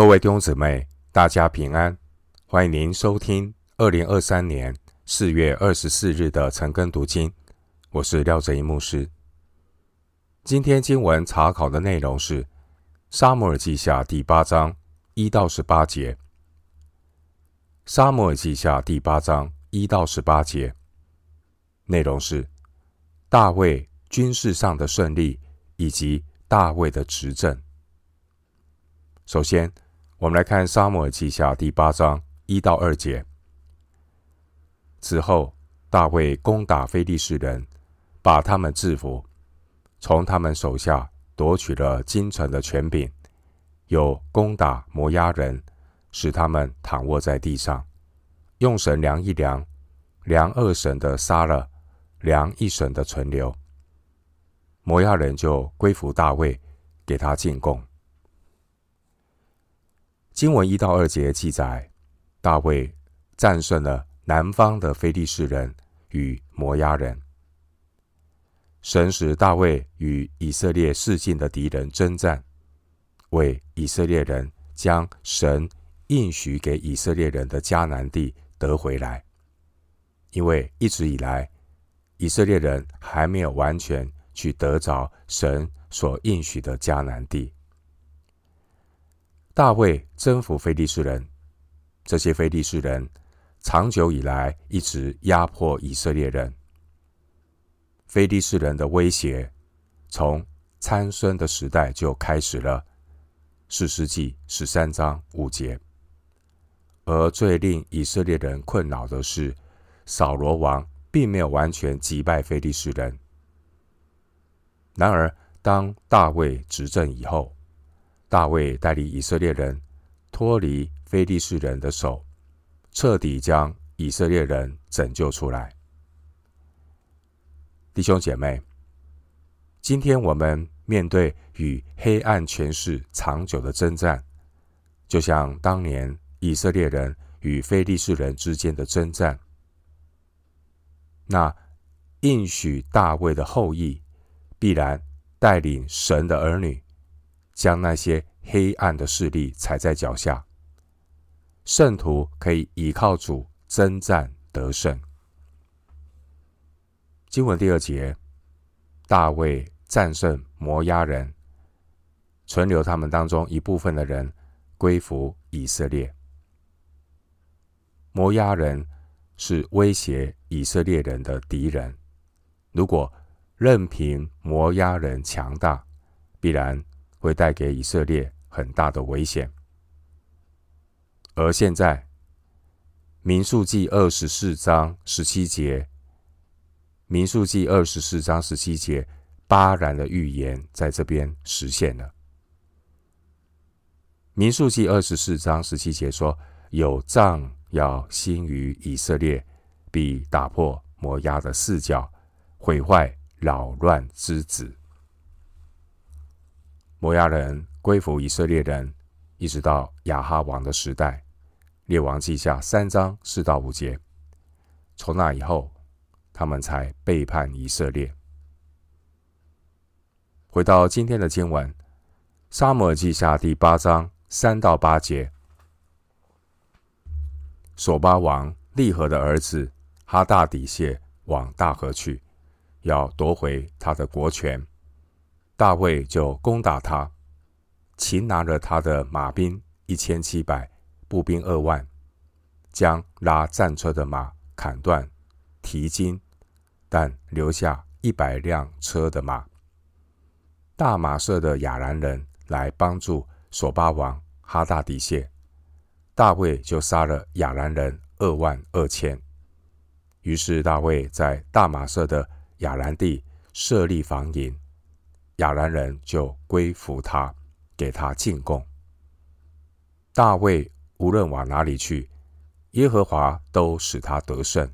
各位弟兄姊妹，大家平安！欢迎您收听二零二三年四月二十四日的晨更读经。我是廖正一牧师。今天经文查考的内容是《撒母耳记下》第八章一到十八节。《撒母耳记下》第八章一到十八节内容是大卫军事上的胜利以及大卫的执政。首先，我们来看《撒母耳记下》第八章一到二节。此后，大卫攻打非利士人，把他们制服，从他们手下夺取了京城的权柄，又攻打摩押人，使他们躺卧在地上，用绳量一量，量二绳的杀了，量一绳的存留。摩押人就归服大卫，给他进贡。经文一到二节记载，大卫战胜了南方的非利士人与摩押人。神使大卫与以色列世境的敌人征战，为以色列人将神应许给以色列人的迦南地得回来。因为一直以来，以色列人还没有完全去得着神所应许的迦南地。大卫征服非利士人，这些非利士人长久以来一直压迫以色列人。非利士人的威胁从参孙的时代就开始了，士师记十三章五节。而最令以色列人困扰的是，扫罗王并没有完全击败非利士人。然而，当大卫执政以后，大卫带领以色列人脱离非利士人的手，彻底将以色列人拯救出来。弟兄姐妹，今天我们面对与黑暗权势长久的征战，就像当年以色列人与非利士人之间的征战。那应许大卫的后裔，必然带领神的儿女。将那些黑暗的势力踩在脚下，圣徒可以依靠主征战得胜。经文第二节，大卫战胜摩押人，存留他们当中一部分的人归服以色列。摩押人是威胁以色列人的敌人，如果任凭摩押人强大，必然。会带给以色列很大的危险。而现在，民数记二十四章十七节，民数记二十四章十七节，巴兰的预言在这边实现了。民数记二十四章十七节说：“有杖要兴于以色列，必打破摩押的四角，毁坏扰乱之子。”摩押人归服以色列人，一直到亚哈王的时代，列王记下三章四到五节。从那以后，他们才背叛以色列。回到今天的经文，撒母耳记下第八章三到八节。索巴王利河的儿子哈大底谢往大河去，要夺回他的国权。大卫就攻打他，擒拿了他的马兵一千七百，步兵二万，将拉战车的马砍断，蹄筋，但留下一百辆车的马。大马色的亚兰人来帮助索巴王哈大底谢，大卫就杀了亚兰人二万二千。于是大卫在大马色的亚兰地设立防营。亚兰人就归服他，给他进贡。大卫无论往哪里去，耶和华都使他得胜。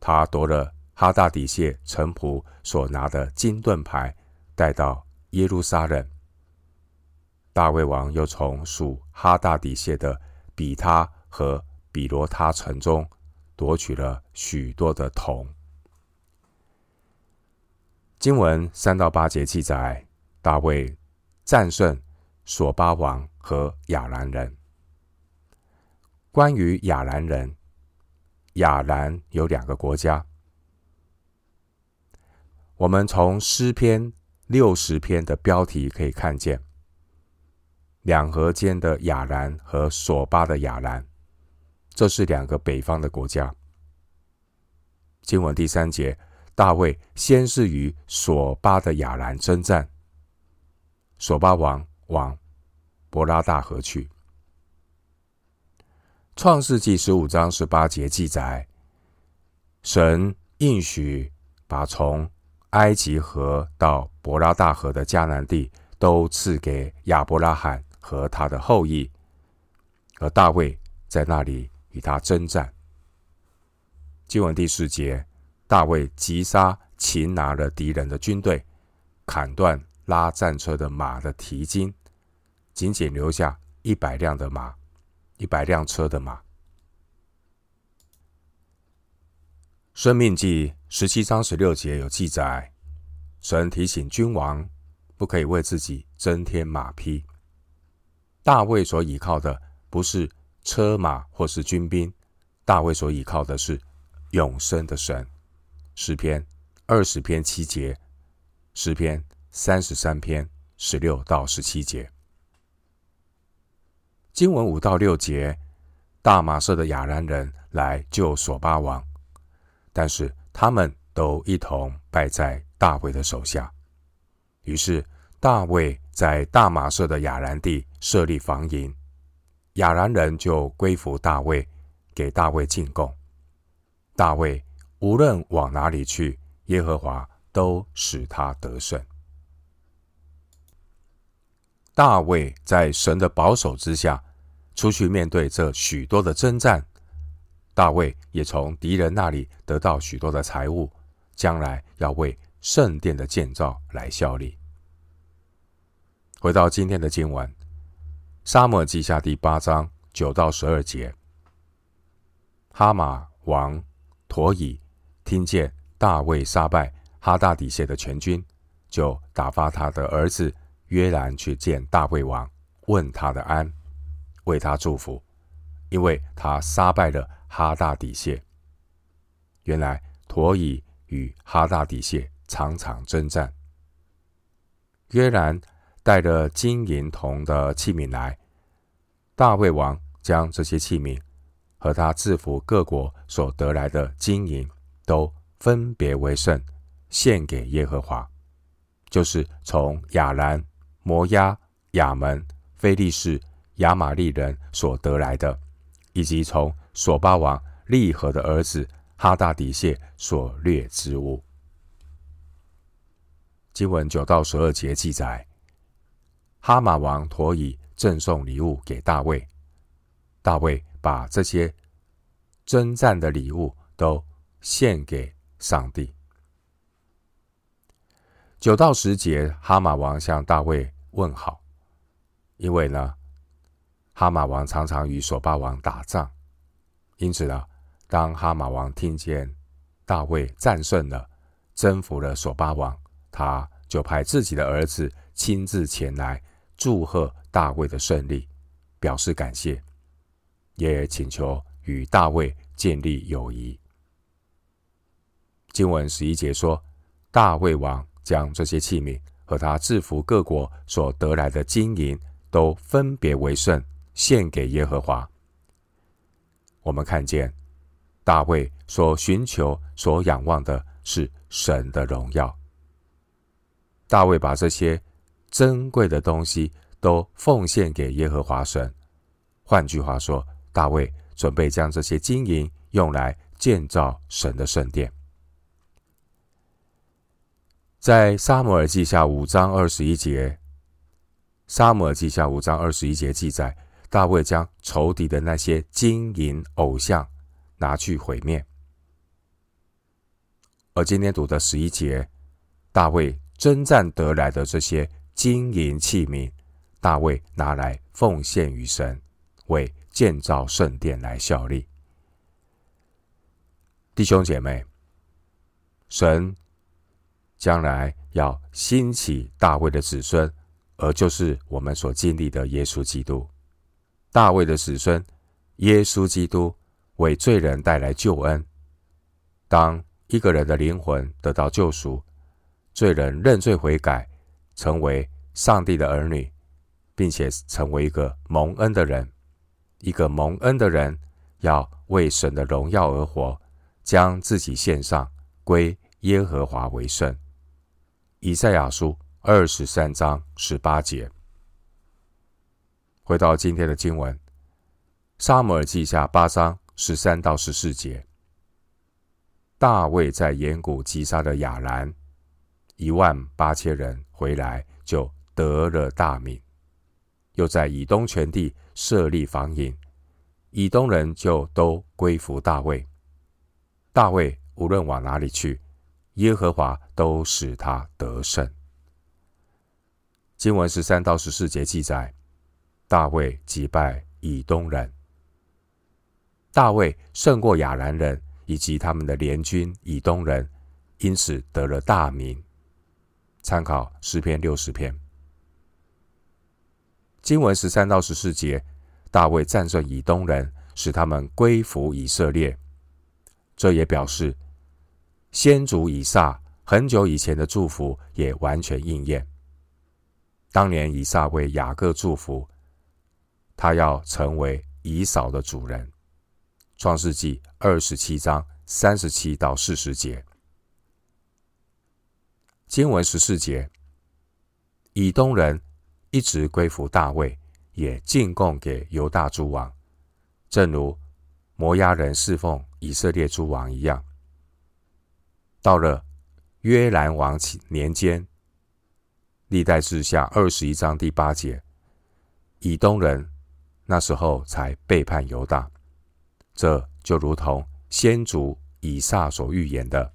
他夺了哈大底谢臣仆所拿的金盾牌，带到耶路撒冷。大卫王又从属哈大底谢的比他和比罗他城中夺取了许多的铜。经文三到八节记载，大卫战胜索巴王和亚兰人。关于亚兰人，亚兰有两个国家。我们从诗篇六十篇的标题可以看见，两河间的亚兰和索巴的亚兰，这是两个北方的国家。经文第三节，大卫先是与索巴的亚兰征战，索巴王往伯拉大河去。创世纪十五章十八节记载，神应许把从埃及河到伯拉大河的迦南地都赐给亚伯拉罕和他的后裔，而大卫在那里与他征战。经文第四节，大卫击杀擒拿了敌人的军队，砍断拉战车的马的蹄筋，仅仅留下一百辆的马，一百辆车的马。申命记十七章十六节有记载，神提醒君王不可以为自己增添马匹。大卫所倚靠的不是车马或是军兵，大卫所倚靠的是永生的神。诗篇二十篇七节，诗篇三十三篇十六到十七节。经文五到六节，大马色的亚兰人来救索巴王。但是他们都一同败在大卫的手下，于是大卫在大马色的亚兰地设立防营，亚兰人就归服大卫，给大卫进贡。大卫无论往哪里去，耶和华都使他得胜。大卫在神的保守之下，出去面对这许多的征战。大卫也从敌人那里得到许多的财物，将来要为圣殿的建造来效力。回到今天的经文，《撒母耳记下》第八章九到十二节，哈马王陀以听见大卫杀败哈大底谢的全军，就打发他的儿子约兰去见大卫王，问他的安，为他祝福，因为他杀败了。哈大底谢，原来陀以与哈大底谢常常征战。约兰带着金银铜的器皿来，大卫王将这些器皿和他制服各国所得来的金银都分别为圣，献给耶和华，就是从亚兰、摩押、亚门、非利士、亚玛利人所得来的，以及从索巴王利和的儿子哈大底谢所掠之物。经文九到十二节记载，哈马王陀以赠送礼物给大卫，大卫把这些征战的礼物都献给上帝。九到十节，哈马王向大卫问好，因为呢，哈马王常常与索巴王打仗。因此呢，当哈马王听见大卫战胜了、征服了索巴王，他就派自己的儿子亲自前来祝贺大卫的胜利，表示感谢，也请求与大卫建立友谊。经文十一节说，大卫王将这些器皿和他制服各国所得来的金银，都分别为圣，献给耶和华。我们看见大卫所寻求、所仰望的是神的荣耀。大卫把这些珍贵的东西都奉献给耶和华神。换句话说，大卫准备将这些金银用来建造神的圣殿。在撒母耳记下五章二十一节，撒母耳记下五章二十一节记载。大卫将仇敌的那些金银偶像拿去毁灭，而今天读的十一节，大卫征战得来的这些金银器皿，大卫拿来奉献于神，为建造圣殿来效力。弟兄姐妹，神将来要兴起大卫的子孙而就是我们所经历的耶稣基督。大卫的子孙耶稣基督为罪人带来救恩。当一个人的灵魂得到救赎，罪人认罪悔改，成为上帝的儿女，并且成为一个蒙恩的人。一个蒙恩的人要为神的荣耀而活，将自己献上，归耶和华为圣。以赛亚书二十三章十八节。回到今天的经文，《撒母耳记下》八章十三到十四节。大卫在盐谷击杀的亚兰一万八千人，回来就得了大名。又在以东全地设立防营，以东人就都归服大卫。大卫无论往哪里去，耶和华都使他得胜。经文十三到十四节记载，大卫击败以东人，大卫胜过亚兰人以及他们的联军以东人，因此得了大名。参考诗篇六十篇。经文十三到十四节，大卫战胜以东人，使他们归服以色列。这也表示先祖以撒很久以前的祝福也完全应验。当年以撒为雅各祝福，他要成为以扫的主人。创世纪二十七章三十七到四十节。经文十四节，以东人。一直归服大卫，也进贡给犹大诸王，正如摩押人侍奉以色列诸王一样。到了约兰王年间，历代志下二十一章第八节，以东人那时候才背叛犹大，这就如同先祖以撒所预言的，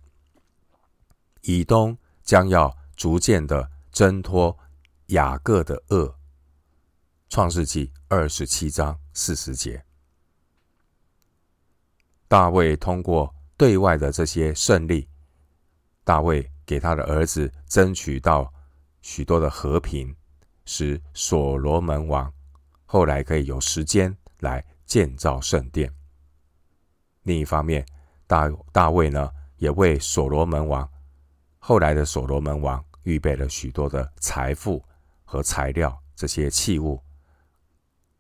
以东将要逐渐的挣脱。雅各的恶，创世纪二十七章四十节。大卫通过对外的这些胜利，大卫给他的儿子争取到许多的和平，使所罗门王后来可以有时间来建造圣殿。另一方面，大大卫呢也为所罗门王后来的所罗门王预备了许多的财富。和材料这些器物，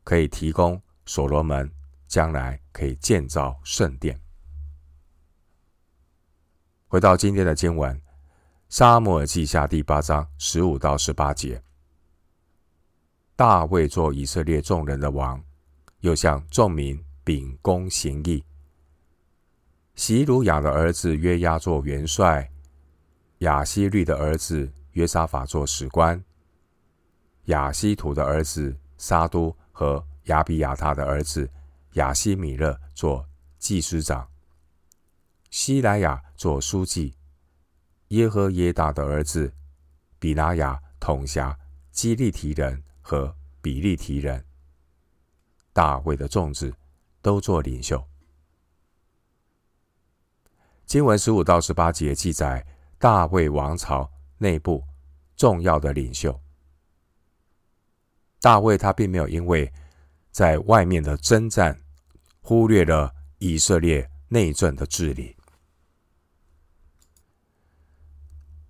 可以提供所罗门将来可以建造圣殿。回到今天的经文，《撒母耳记下》第八章十五到十八节：大卫做以色列众人的王，又向众民秉公行义。洗鲁雅的儿子约押做元帅，亚希律的儿子约沙法做史官。亚希图的儿子沙都和亚比亚他的儿子亚希米勒做祭司长，西莱亚做书记，耶和耶大的儿子比拿雅统辖基利提人和比利提人。大卫的众子都做领袖。经文十五到十八节记载大卫王朝内部重要的领袖。大卫他并没有因为在外面的征战，忽略了以色列内政的治理。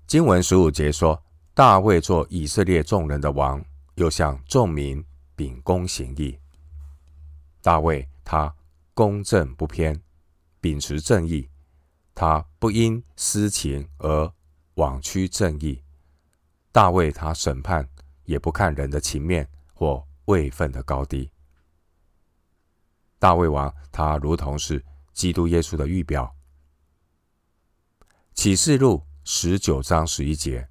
经文十五节说，大卫做以色列众人的王，又向众民秉公行义。大卫他公正不偏，秉持正义，他不因私情而枉屈正义。大卫他审判也不看人的情面。或位分的高低，大卫王他如同是基督耶稣的预表。启示录十九章十一节，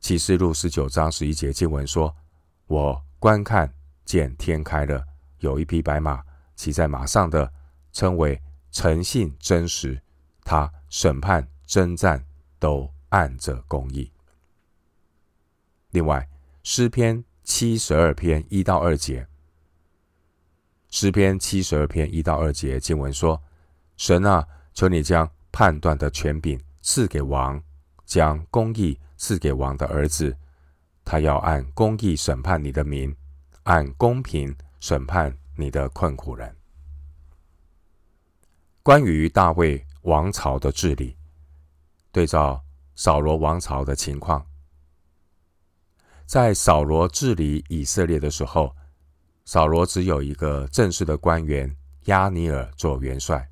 启示录十九章十一节经文说：“我观看见天开了，有一匹白马，骑在马上的称为诚信真实，他审判征战都按着公义。”另外，诗篇。七十二篇一到二节，诗篇七十二篇一到二节经文说：“神啊，求你将判断的权柄赐给王，将公义赐给王的儿子。他要按公义审判你的民，按公平审判你的困苦人。关于大卫王朝的治理，对照扫罗王朝的情况，在扫罗治理以色列的时候，扫罗只有一个正式的官员亚尼尔做元帅。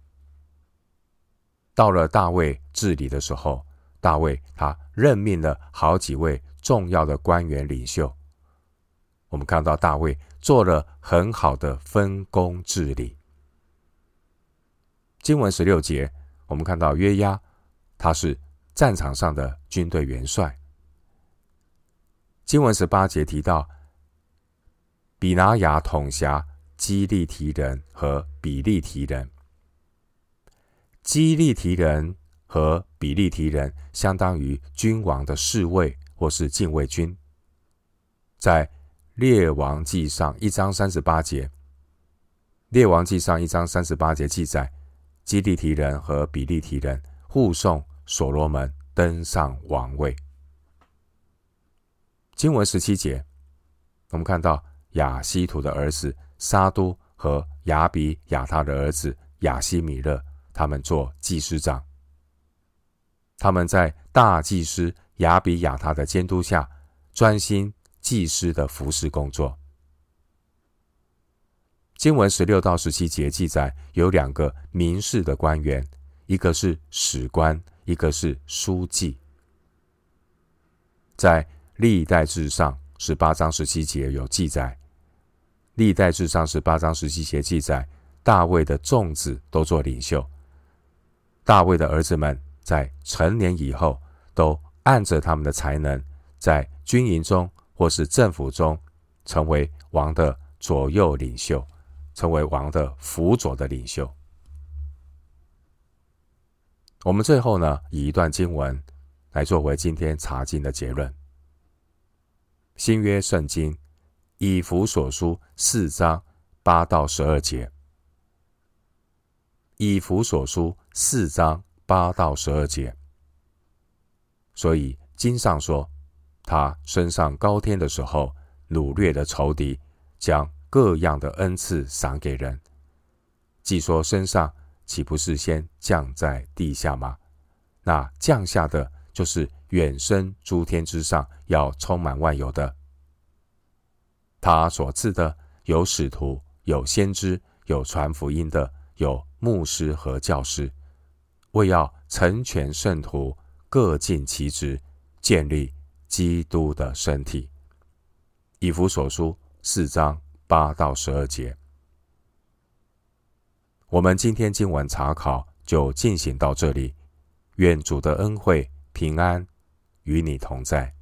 到了大卫治理的时候，大卫他任命了好几位重要的官员领袖。我们看到大卫做了很好的分工治理。经文十六节，我们看到约押，他是战场上的军队元帅。经文十八节提到，比拿雅统辖基利提人和比利提人。基利提人和比利提人相当于君王的侍卫或是禁卫军。在列王记上一章三十八节，列王记上一章三十八节记载。基利提人和比利提人护送所罗门登上王位。经文十七节，我们看到亚西图的儿子沙都和亚比亚他的儿子亚西米勒，他们做祭司长。他们在大祭司亚比亚他的监督下，专心祭司的服侍工作。经文十六到十七节记载，有两个民事的官员，一个是史官，一个是书记。在历代志上十八章十七节有记载，历代志上十八章十七节记载，大卫的众子都做领袖。大卫的儿子们在成年以后，都按着他们的才能，在军营中或是政府中，成为王的左右领袖。成为王的辅佐的领袖。我们最后呢，以一段经文来作为今天查经的结论。新约圣经以弗所书四章八到十二节。以弗所书四章八到十二节。所以经上说，他升上高天的时候，掳掠的仇敌，将。各样的恩赐赏给人，既说升上，岂不是先降在地下吗？那降下的就是远升诸天之上，要充满万有的。他所赐的有使徒，有先知，有传福音的，有牧师和教师，为要成全圣徒，各尽其职，建立基督的身体。以弗所书四章。八到十二节，我们今天经文查考就进行到这里。愿主的恩惠平安与你同在。